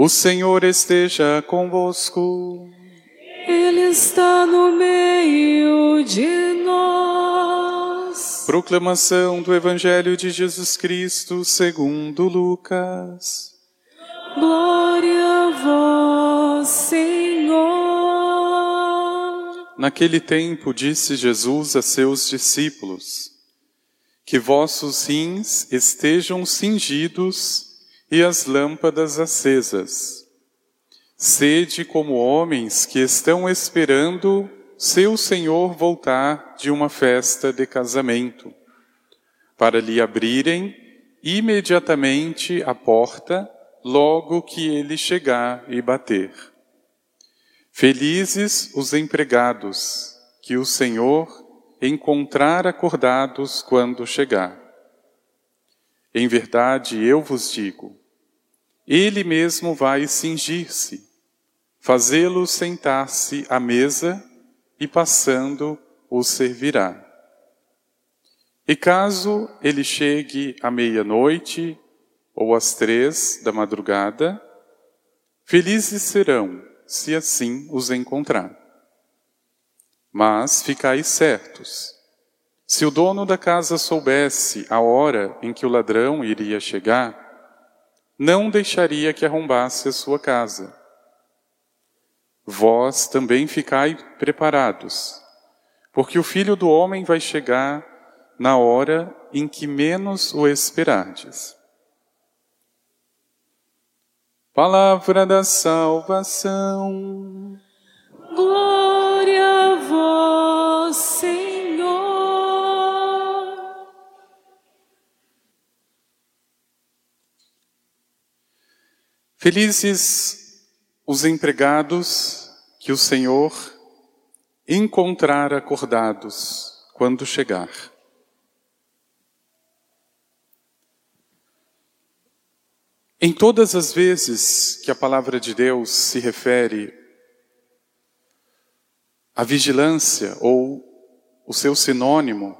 O Senhor esteja convosco. Ele está no meio de nós. Proclamação do Evangelho de Jesus Cristo segundo Lucas. Glória a vós, Senhor. Naquele tempo disse Jesus a seus discípulos: Que vossos rins estejam cingidos e as lâmpadas acesas. Sede como homens que estão esperando seu Senhor voltar de uma festa de casamento, para lhe abrirem imediatamente a porta logo que ele chegar e bater. Felizes os empregados que o Senhor encontrar acordados quando chegar. Em verdade, eu vos digo, ele mesmo vai cingir-se, fazê-lo sentar-se à mesa e passando o servirá. E caso ele chegue à meia-noite ou às três da madrugada, felizes serão se assim os encontrar. Mas ficai certos, se o dono da casa soubesse a hora em que o ladrão iria chegar, não deixaria que arrombasse a sua casa. Vós também ficai preparados, porque o filho do homem vai chegar na hora em que menos o esperardes. Palavra da salvação. Glória a vós, Senhor. Felizes os empregados que o Senhor encontrar acordados quando chegar. Em todas as vezes que a palavra de Deus se refere à vigilância ou o seu sinônimo,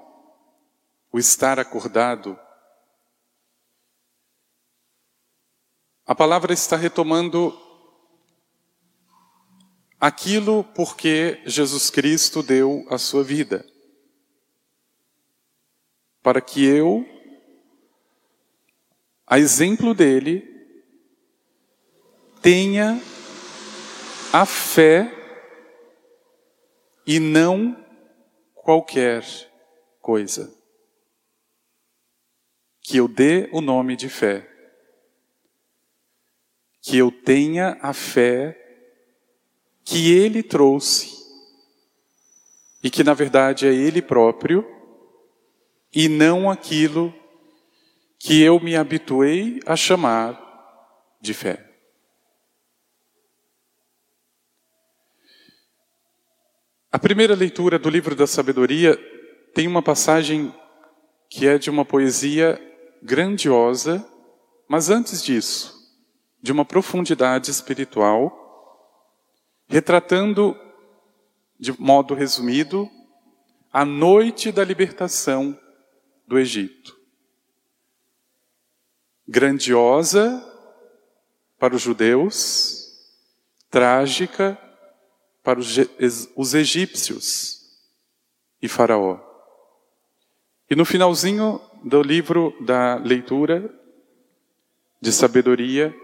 o estar acordado, a palavra está retomando aquilo porque Jesus Cristo deu a sua vida. Para que eu a exemplo dele, tenha a fé e não qualquer coisa. Que eu dê o nome de fé. Que eu tenha a fé que ele trouxe e que na verdade é ele próprio e não aquilo que eu me habituei a chamar de fé. A primeira leitura do livro da sabedoria tem uma passagem que é de uma poesia grandiosa, mas antes disso, de uma profundidade espiritual, retratando, de modo resumido, a noite da libertação do Egito grandiosa para os judeus, trágica para os egípcios e Faraó. E no finalzinho do livro da leitura de sabedoria,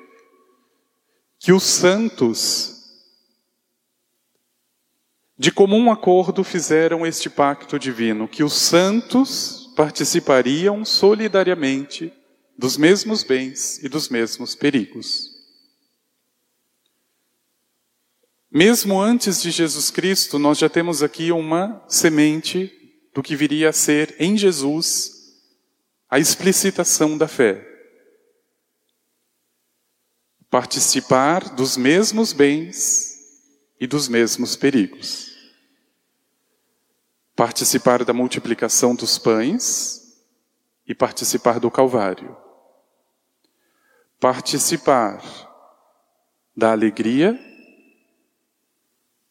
que os santos, de comum acordo, fizeram este pacto divino, que os santos participariam solidariamente dos mesmos bens e dos mesmos perigos. Mesmo antes de Jesus Cristo, nós já temos aqui uma semente do que viria a ser em Jesus a explicitação da fé. Participar dos mesmos bens e dos mesmos perigos. Participar da multiplicação dos pães e participar do Calvário participar da alegria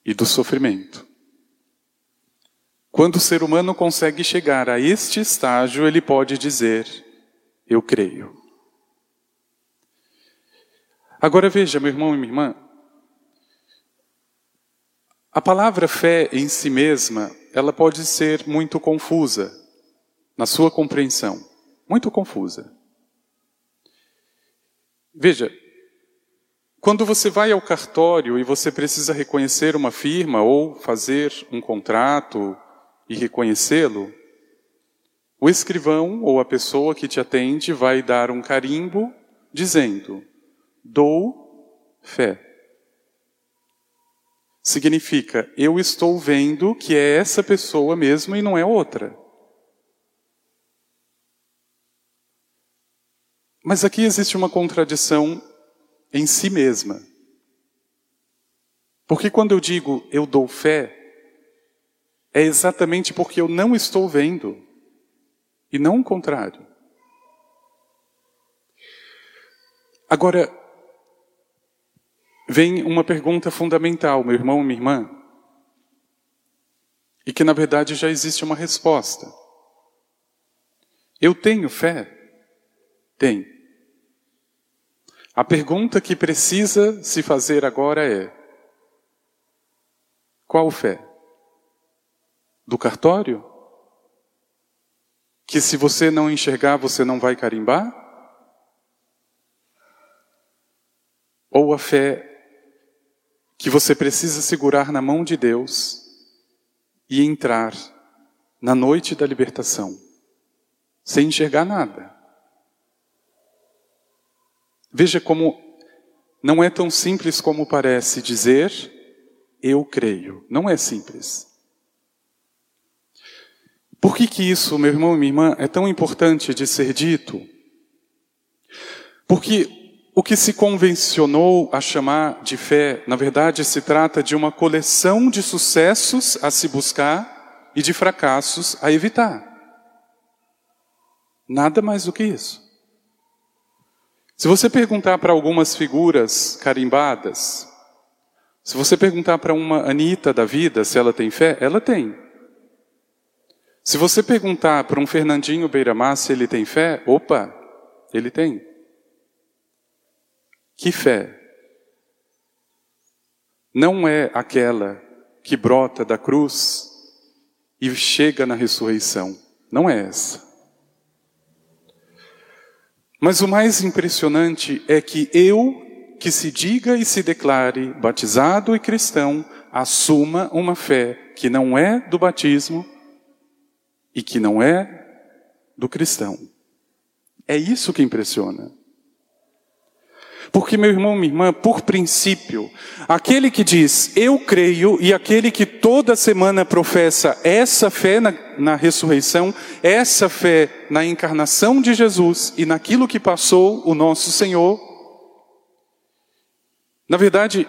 e do sofrimento. Quando o ser humano consegue chegar a este estágio, ele pode dizer: Eu creio. Agora veja, meu irmão e minha irmã, a palavra fé em si mesma, ela pode ser muito confusa na sua compreensão, muito confusa. Veja, quando você vai ao cartório e você precisa reconhecer uma firma ou fazer um contrato e reconhecê-lo, o escrivão ou a pessoa que te atende vai dar um carimbo dizendo: dou fé. Significa, eu estou vendo que é essa pessoa mesmo e não é outra. Mas aqui existe uma contradição em si mesma. Porque quando eu digo eu dou fé, é exatamente porque eu não estou vendo, e não o contrário. Agora, vem uma pergunta fundamental, meu irmão, minha irmã, e que na verdade já existe uma resposta. Eu tenho fé? Tenho. A pergunta que precisa se fazer agora é: qual fé? Do cartório? Que se você não enxergar, você não vai carimbar? Ou a fé que você precisa segurar na mão de Deus e entrar na noite da libertação, sem enxergar nada? Veja como não é tão simples como parece dizer eu creio. Não é simples. Por que, que isso, meu irmão e minha irmã, é tão importante de ser dito? Porque o que se convencionou a chamar de fé, na verdade, se trata de uma coleção de sucessos a se buscar e de fracassos a evitar. Nada mais do que isso. Se você perguntar para algumas figuras carimbadas, se você perguntar para uma Anitta da vida se ela tem fé, ela tem. Se você perguntar para um Fernandinho Beiramar se ele tem fé, opa, ele tem. Que fé? Não é aquela que brota da cruz e chega na ressurreição. Não é essa. Mas o mais impressionante é que eu, que se diga e se declare batizado e cristão, assuma uma fé que não é do batismo e que não é do cristão. É isso que impressiona. Porque, meu irmão, minha irmã, por princípio, aquele que diz eu creio e aquele que toda semana professa essa fé na, na ressurreição, essa fé na encarnação de Jesus e naquilo que passou o nosso Senhor, na verdade,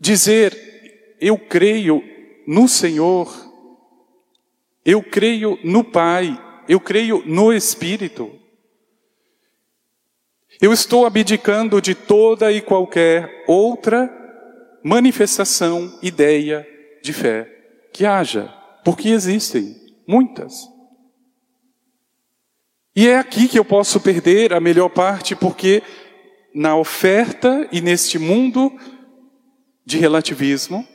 dizer eu creio no Senhor, eu creio no Pai, eu creio no Espírito, eu estou abdicando de toda e qualquer outra manifestação, ideia de fé que haja, porque existem muitas. E é aqui que eu posso perder a melhor parte, porque na oferta e neste mundo de relativismo,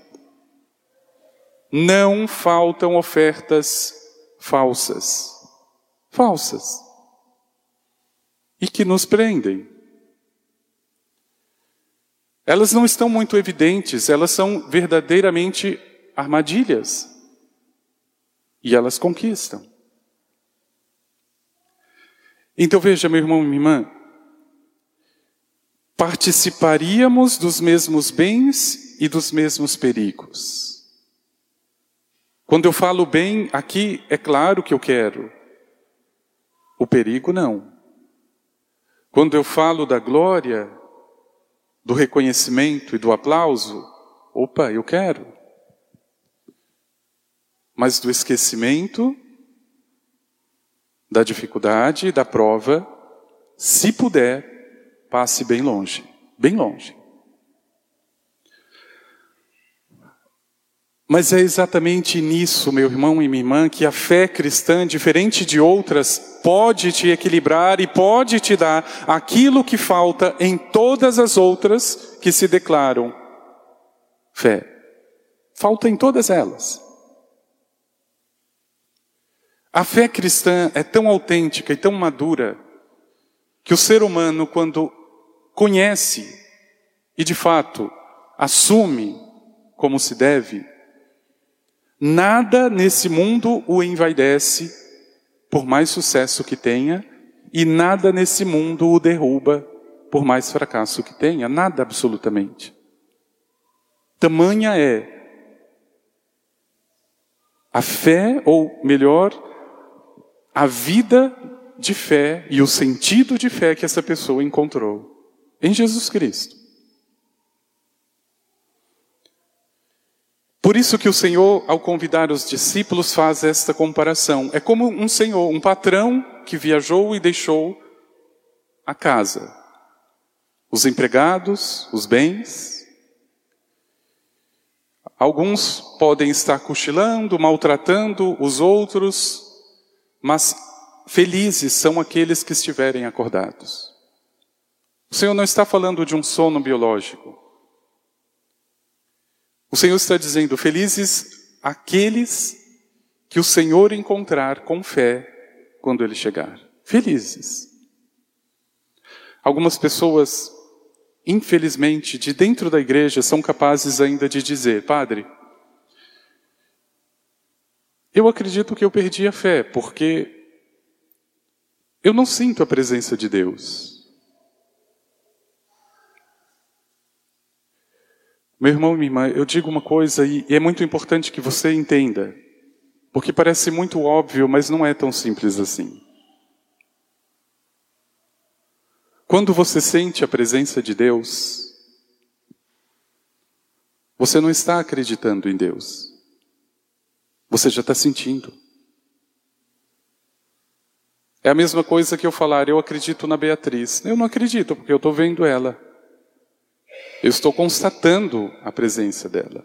não faltam ofertas falsas. Falsas e que nos prendem. Elas não estão muito evidentes, elas são verdadeiramente armadilhas. E elas conquistam. Então veja, meu irmão e minha irmã, participaríamos dos mesmos bens e dos mesmos perigos. Quando eu falo bem, aqui é claro que eu quero. O perigo não. Quando eu falo da glória, do reconhecimento e do aplauso, opa, eu quero. Mas do esquecimento, da dificuldade, da prova, se puder, passe bem longe, bem longe. Mas é exatamente nisso, meu irmão e minha irmã, que a fé cristã, diferente de outras, pode te equilibrar e pode te dar aquilo que falta em todas as outras que se declaram fé. Falta em todas elas. A fé cristã é tão autêntica e tão madura que o ser humano, quando conhece e de fato assume como se deve, Nada nesse mundo o envaidece, por mais sucesso que tenha, e nada nesse mundo o derruba, por mais fracasso que tenha. Nada absolutamente. Tamanha é a fé, ou melhor, a vida de fé e o sentido de fé que essa pessoa encontrou em Jesus Cristo. Por isso que o Senhor, ao convidar os discípulos, faz esta comparação. É como um senhor, um patrão que viajou e deixou a casa, os empregados, os bens. Alguns podem estar cochilando, maltratando os outros, mas felizes são aqueles que estiverem acordados. O Senhor não está falando de um sono biológico. O Senhor está dizendo: felizes aqueles que o Senhor encontrar com fé quando ele chegar. Felizes. Algumas pessoas, infelizmente, de dentro da igreja, são capazes ainda de dizer: Padre, eu acredito que eu perdi a fé, porque eu não sinto a presença de Deus. Meu irmão e minha irmã, eu digo uma coisa e é muito importante que você entenda, porque parece muito óbvio, mas não é tão simples assim. Quando você sente a presença de Deus, você não está acreditando em Deus, você já está sentindo. É a mesma coisa que eu falar, eu acredito na Beatriz. Eu não acredito, porque eu estou vendo ela. Eu estou constatando a presença dela.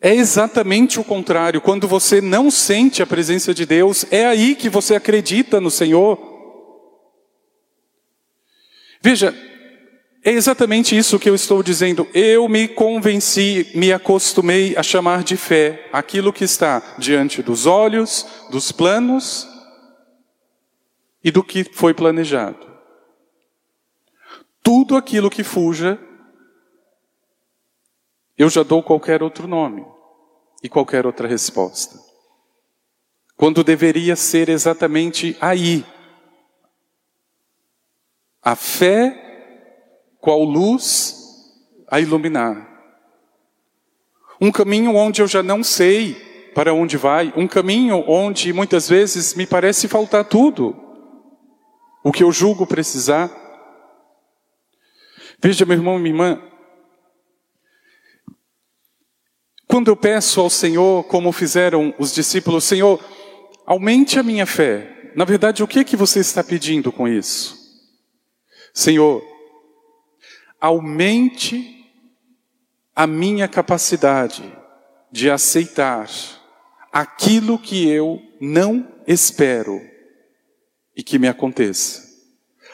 É exatamente o contrário. Quando você não sente a presença de Deus, é aí que você acredita no Senhor. Veja, é exatamente isso que eu estou dizendo. Eu me convenci, me acostumei a chamar de fé aquilo que está diante dos olhos, dos planos e do que foi planejado tudo aquilo que fuja, eu já dou qualquer outro nome e qualquer outra resposta. Quando deveria ser exatamente aí. A fé, qual luz a iluminar. Um caminho onde eu já não sei para onde vai, um caminho onde muitas vezes me parece faltar tudo, o que eu julgo precisar. Veja, meu irmão e minha irmã, quando eu peço ao Senhor, como fizeram os discípulos, Senhor, aumente a minha fé. Na verdade, o que é que você está pedindo com isso? Senhor, aumente a minha capacidade de aceitar aquilo que eu não espero e que me aconteça.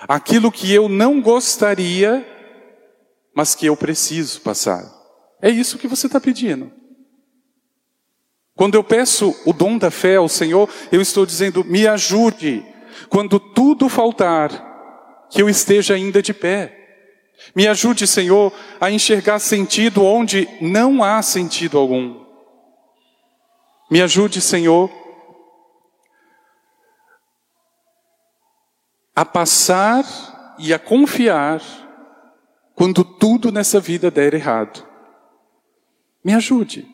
Aquilo que eu não gostaria mas que eu preciso passar. É isso que você está pedindo. Quando eu peço o dom da fé ao Senhor, eu estou dizendo: me ajude, quando tudo faltar, que eu esteja ainda de pé. Me ajude, Senhor, a enxergar sentido onde não há sentido algum. Me ajude, Senhor, a passar e a confiar quando tudo nessa vida der errado. Me ajude.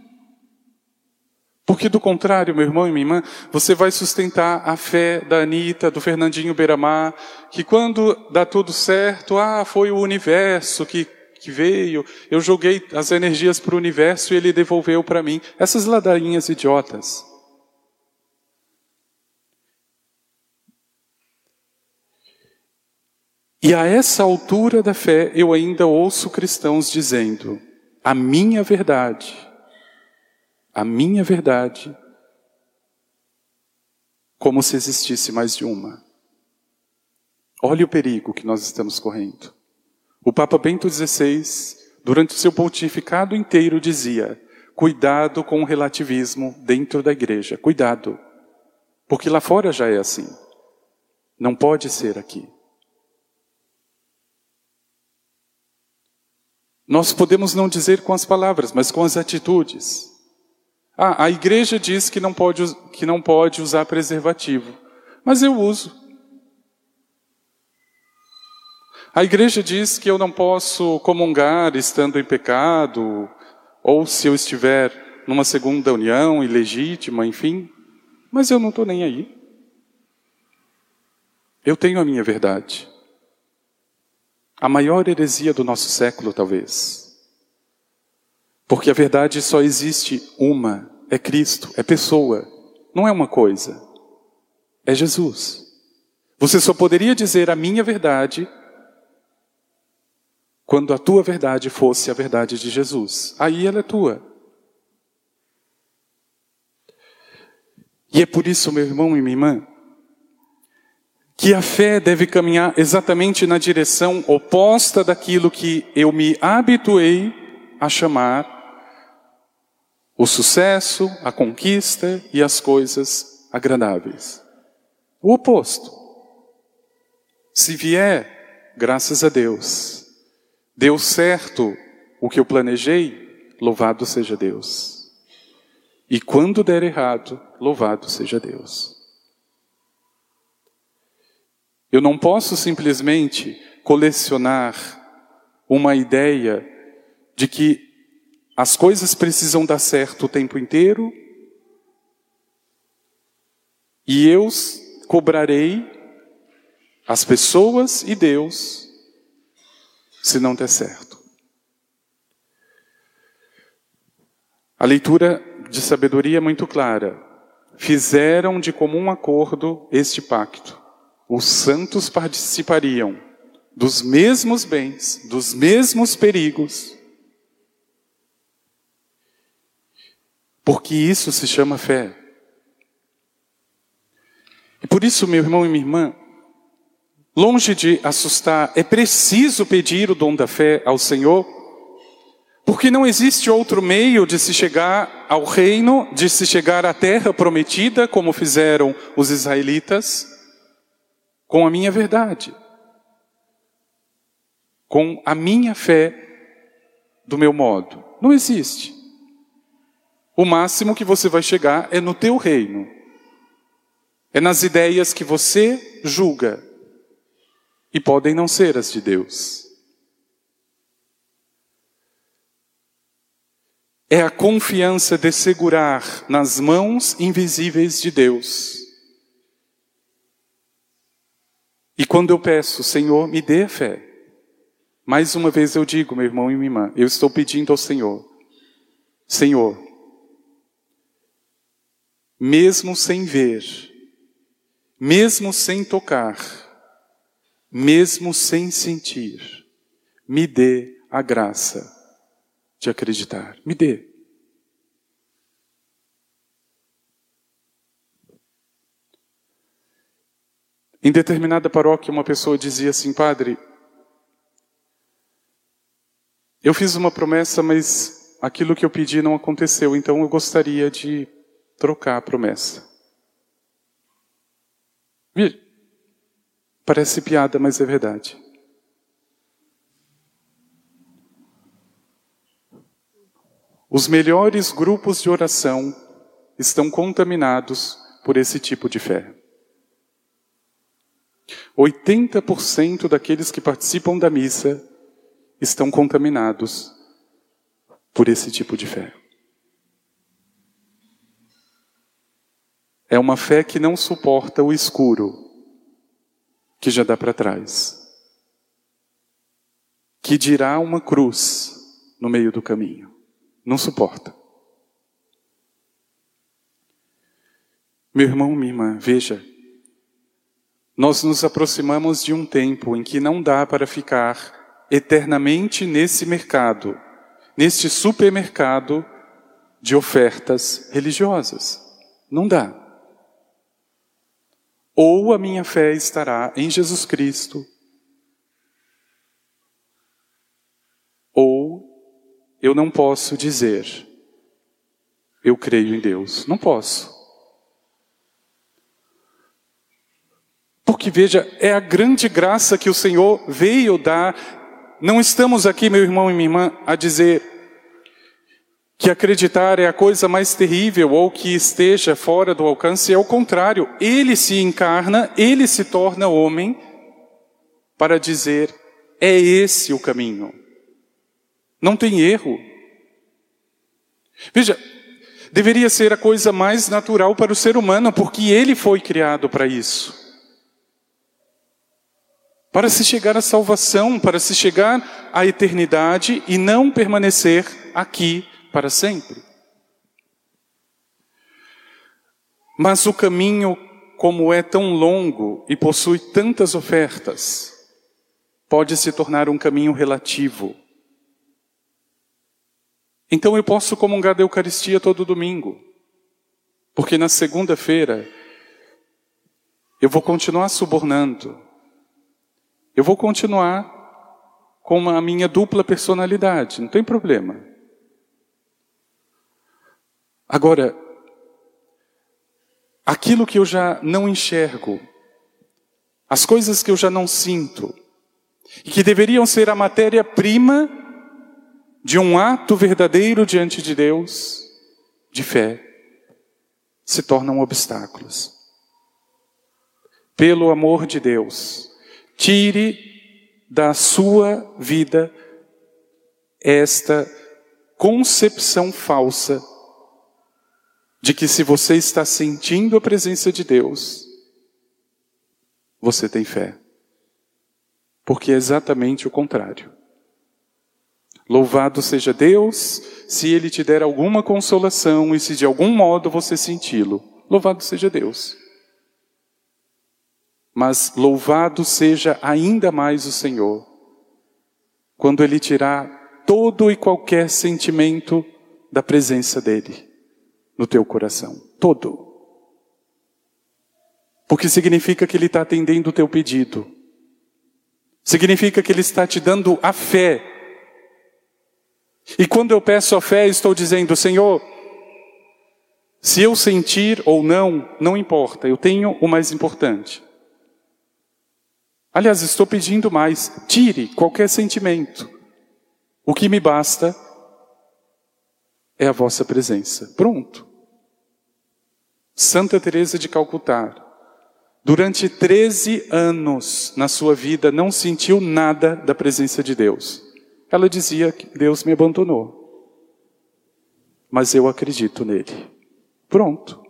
Porque do contrário, meu irmão e minha irmã, você vai sustentar a fé da Anitta, do Fernandinho Beiramar, que quando dá tudo certo, ah, foi o universo que, que veio, eu joguei as energias para o universo e ele devolveu para mim. Essas ladainhas idiotas. E a essa altura da fé, eu ainda ouço cristãos dizendo: a minha verdade, a minha verdade, como se existisse mais de uma. Olha o perigo que nós estamos correndo. O Papa Bento XVI, durante o seu pontificado inteiro, dizia: cuidado com o relativismo dentro da igreja, cuidado, porque lá fora já é assim. Não pode ser aqui. Nós podemos não dizer com as palavras, mas com as atitudes. Ah, a igreja diz que não pode, que não pode usar preservativo, mas eu uso. A igreja diz que eu não posso comungar estando em pecado, ou se eu estiver numa segunda união ilegítima, enfim, mas eu não estou nem aí. Eu tenho a minha verdade. A maior heresia do nosso século, talvez. Porque a verdade só existe uma: é Cristo, é pessoa, não é uma coisa, é Jesus. Você só poderia dizer a minha verdade quando a tua verdade fosse a verdade de Jesus. Aí ela é tua. E é por isso, meu irmão e minha irmã, que a fé deve caminhar exatamente na direção oposta daquilo que eu me habituei a chamar o sucesso, a conquista e as coisas agradáveis. O oposto. Se vier, graças a Deus. Deu certo o que eu planejei, louvado seja Deus. E quando der errado, louvado seja Deus. Eu não posso simplesmente colecionar uma ideia de que as coisas precisam dar certo o tempo inteiro e eu cobrarei as pessoas e Deus se não der certo. A leitura de sabedoria é muito clara. Fizeram de comum acordo este pacto. Os santos participariam dos mesmos bens, dos mesmos perigos. Porque isso se chama fé. E por isso, meu irmão e minha irmã, Longe de assustar, é preciso pedir o dom da fé ao Senhor, porque não existe outro meio de se chegar ao reino, de se chegar à terra prometida, como fizeram os israelitas, com a minha verdade, com a minha fé do meu modo. Não existe. O máximo que você vai chegar é no teu reino, é nas ideias que você julga e podem não ser as de Deus. É a confiança de segurar nas mãos invisíveis de Deus. E quando eu peço, Senhor, me dê fé. Mais uma vez eu digo, meu irmão e minha irmã, eu estou pedindo ao Senhor, Senhor, mesmo sem ver, mesmo sem tocar, mesmo sem sentir, me dê a graça de acreditar. Me dê. Em determinada paróquia, uma pessoa dizia assim: Padre, eu fiz uma promessa, mas aquilo que eu pedi não aconteceu, então eu gostaria de trocar a promessa. Parece piada, mas é verdade. Os melhores grupos de oração estão contaminados por esse tipo de fé. 80% daqueles que participam da missa estão contaminados por esse tipo de fé. É uma fé que não suporta o escuro, que já dá para trás. Que dirá uma cruz no meio do caminho. Não suporta. Meu irmão, minha irmã, veja. Nós nos aproximamos de um tempo em que não dá para ficar eternamente nesse mercado, neste supermercado de ofertas religiosas. Não dá. Ou a minha fé estará em Jesus Cristo, ou eu não posso dizer, eu creio em Deus. Não posso. Porque veja, é a grande graça que o Senhor veio dar. Não estamos aqui, meu irmão e minha irmã, a dizer que acreditar é a coisa mais terrível ou que esteja fora do alcance, é o contrário. Ele se encarna, ele se torna homem para dizer: é esse o caminho. Não tem erro. Veja, deveria ser a coisa mais natural para o ser humano, porque ele foi criado para isso. Para se chegar à salvação, para se chegar à eternidade e não permanecer aqui para sempre. Mas o caminho, como é tão longo e possui tantas ofertas, pode se tornar um caminho relativo. Então eu posso comungar da Eucaristia todo domingo, porque na segunda-feira eu vou continuar subornando, eu vou continuar com a minha dupla personalidade, não tem problema. Agora, aquilo que eu já não enxergo, as coisas que eu já não sinto, e que deveriam ser a matéria-prima de um ato verdadeiro diante de Deus, de fé, se tornam obstáculos. Pelo amor de Deus, tire da sua vida esta concepção falsa de que se você está sentindo a presença de Deus, você tem fé. Porque é exatamente o contrário. Louvado seja Deus se Ele te der alguma consolação e se de algum modo você senti-lo. Louvado seja Deus. Mas louvado seja ainda mais o Senhor, quando Ele tirar todo e qualquer sentimento da presença dEle no teu coração. Todo. Porque significa que Ele está atendendo o teu pedido. Significa que Ele está te dando a fé. E quando eu peço a fé, estou dizendo, Senhor, se eu sentir ou não, não importa, eu tenho o mais importante. Aliás, estou pedindo mais, tire qualquer sentimento. O que me basta é a vossa presença. Pronto. Santa Teresa de Calcutá, durante 13 anos na sua vida não sentiu nada da presença de Deus. Ela dizia que Deus me abandonou. Mas eu acredito nele. Pronto.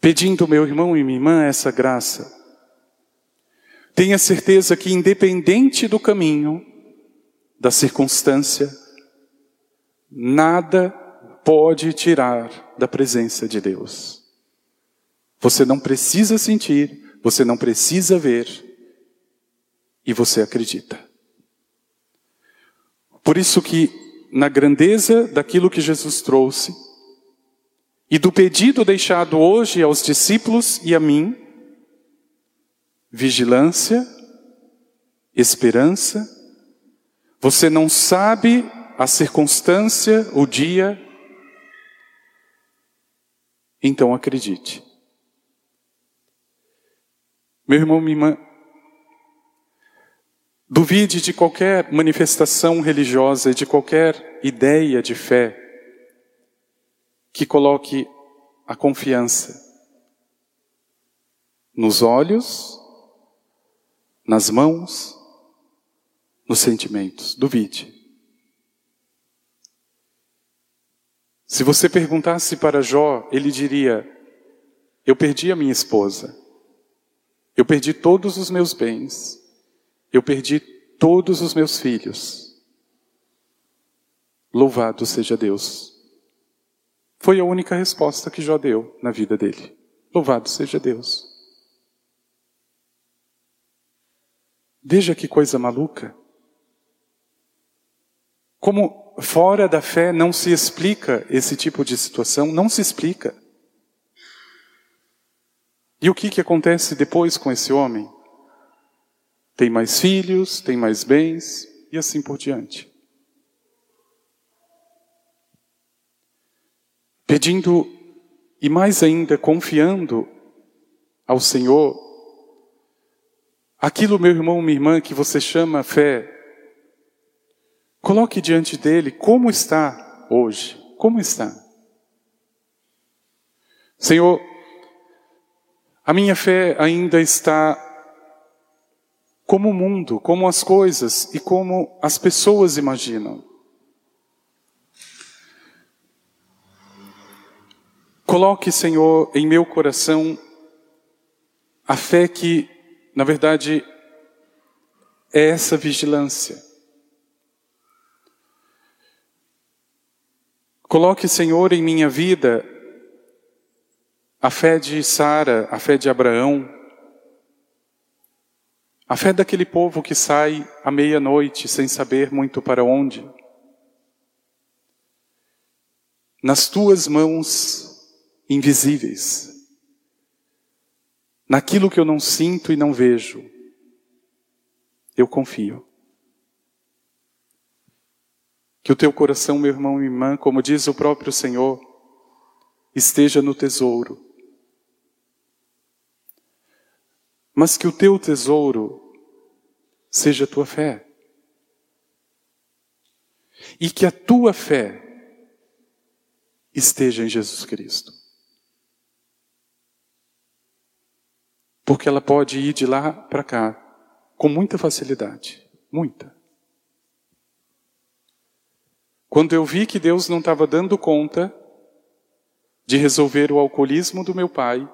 Pedindo meu irmão e minha irmã essa graça, tenha certeza que independente do caminho, da circunstância, nada pode tirar da presença de Deus. Você não precisa sentir, você não precisa ver, e você acredita. Por isso que na grandeza daquilo que Jesus trouxe e do pedido deixado hoje aos discípulos e a mim, vigilância, esperança, você não sabe a circunstância, o dia, então acredite. Meu irmão, minha irmã, duvide de qualquer manifestação religiosa, de qualquer ideia de fé que coloque a confiança nos olhos, nas mãos, nos sentimentos. Duvide. Se você perguntasse para Jó, ele diria: Eu perdi a minha esposa, eu perdi todos os meus bens, eu perdi todos os meus filhos. Louvado seja Deus. Foi a única resposta que Jó deu na vida dele. Louvado seja Deus. Veja que coisa maluca. Como fora da fé não se explica esse tipo de situação, não se explica. E o que, que acontece depois com esse homem? Tem mais filhos, tem mais bens e assim por diante. Pedindo e mais ainda confiando ao Senhor, aquilo, meu irmão, minha irmã, que você chama fé, coloque diante dele como está hoje, como está. Senhor, a minha fé ainda está como o mundo, como as coisas e como as pessoas imaginam. Coloque, Senhor, em meu coração a fé que, na verdade, é essa vigilância. Coloque, Senhor, em minha vida a fé de Sara, a fé de Abraão, a fé daquele povo que sai à meia-noite sem saber muito para onde. Nas tuas mãos invisíveis, naquilo que eu não sinto e não vejo, eu confio. Que o teu coração, meu irmão e irmã, como diz o próprio Senhor, esteja no tesouro mas que o teu tesouro seja a tua fé. E que a tua fé esteja em Jesus Cristo. Porque ela pode ir de lá para cá com muita facilidade, muita. Quando eu vi que Deus não estava dando conta de resolver o alcoolismo do meu pai,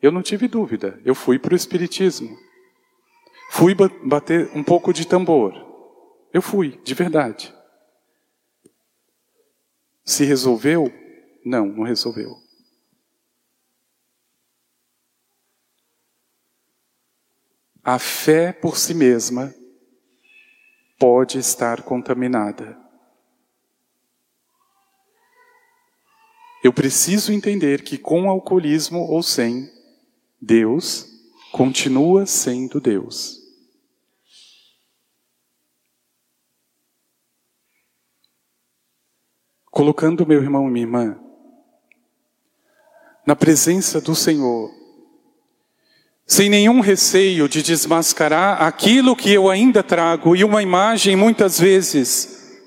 eu não tive dúvida, eu fui para o Espiritismo. Fui bater um pouco de tambor. Eu fui, de verdade. Se resolveu? Não, não resolveu. A fé por si mesma pode estar contaminada. Eu preciso entender que com alcoolismo ou sem, Deus continua sendo Deus. Colocando meu irmão e minha irmã na presença do Senhor, sem nenhum receio de desmascarar aquilo que eu ainda trago e uma imagem muitas vezes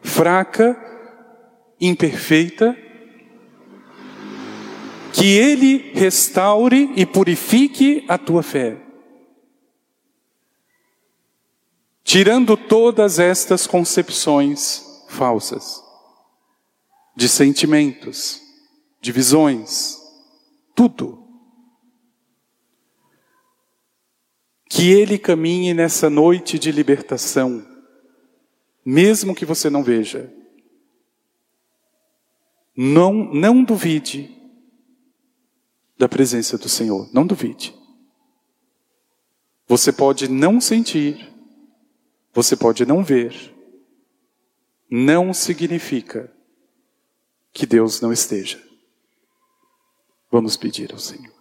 fraca, imperfeita, que Ele restaure e purifique a tua fé. Tirando todas estas concepções falsas, de sentimentos, de visões, tudo. Que Ele caminhe nessa noite de libertação, mesmo que você não veja. Não, não duvide da presença do Senhor. Não duvide. Você pode não sentir, você pode não ver, não significa que Deus não esteja. Vamos pedir ao Senhor.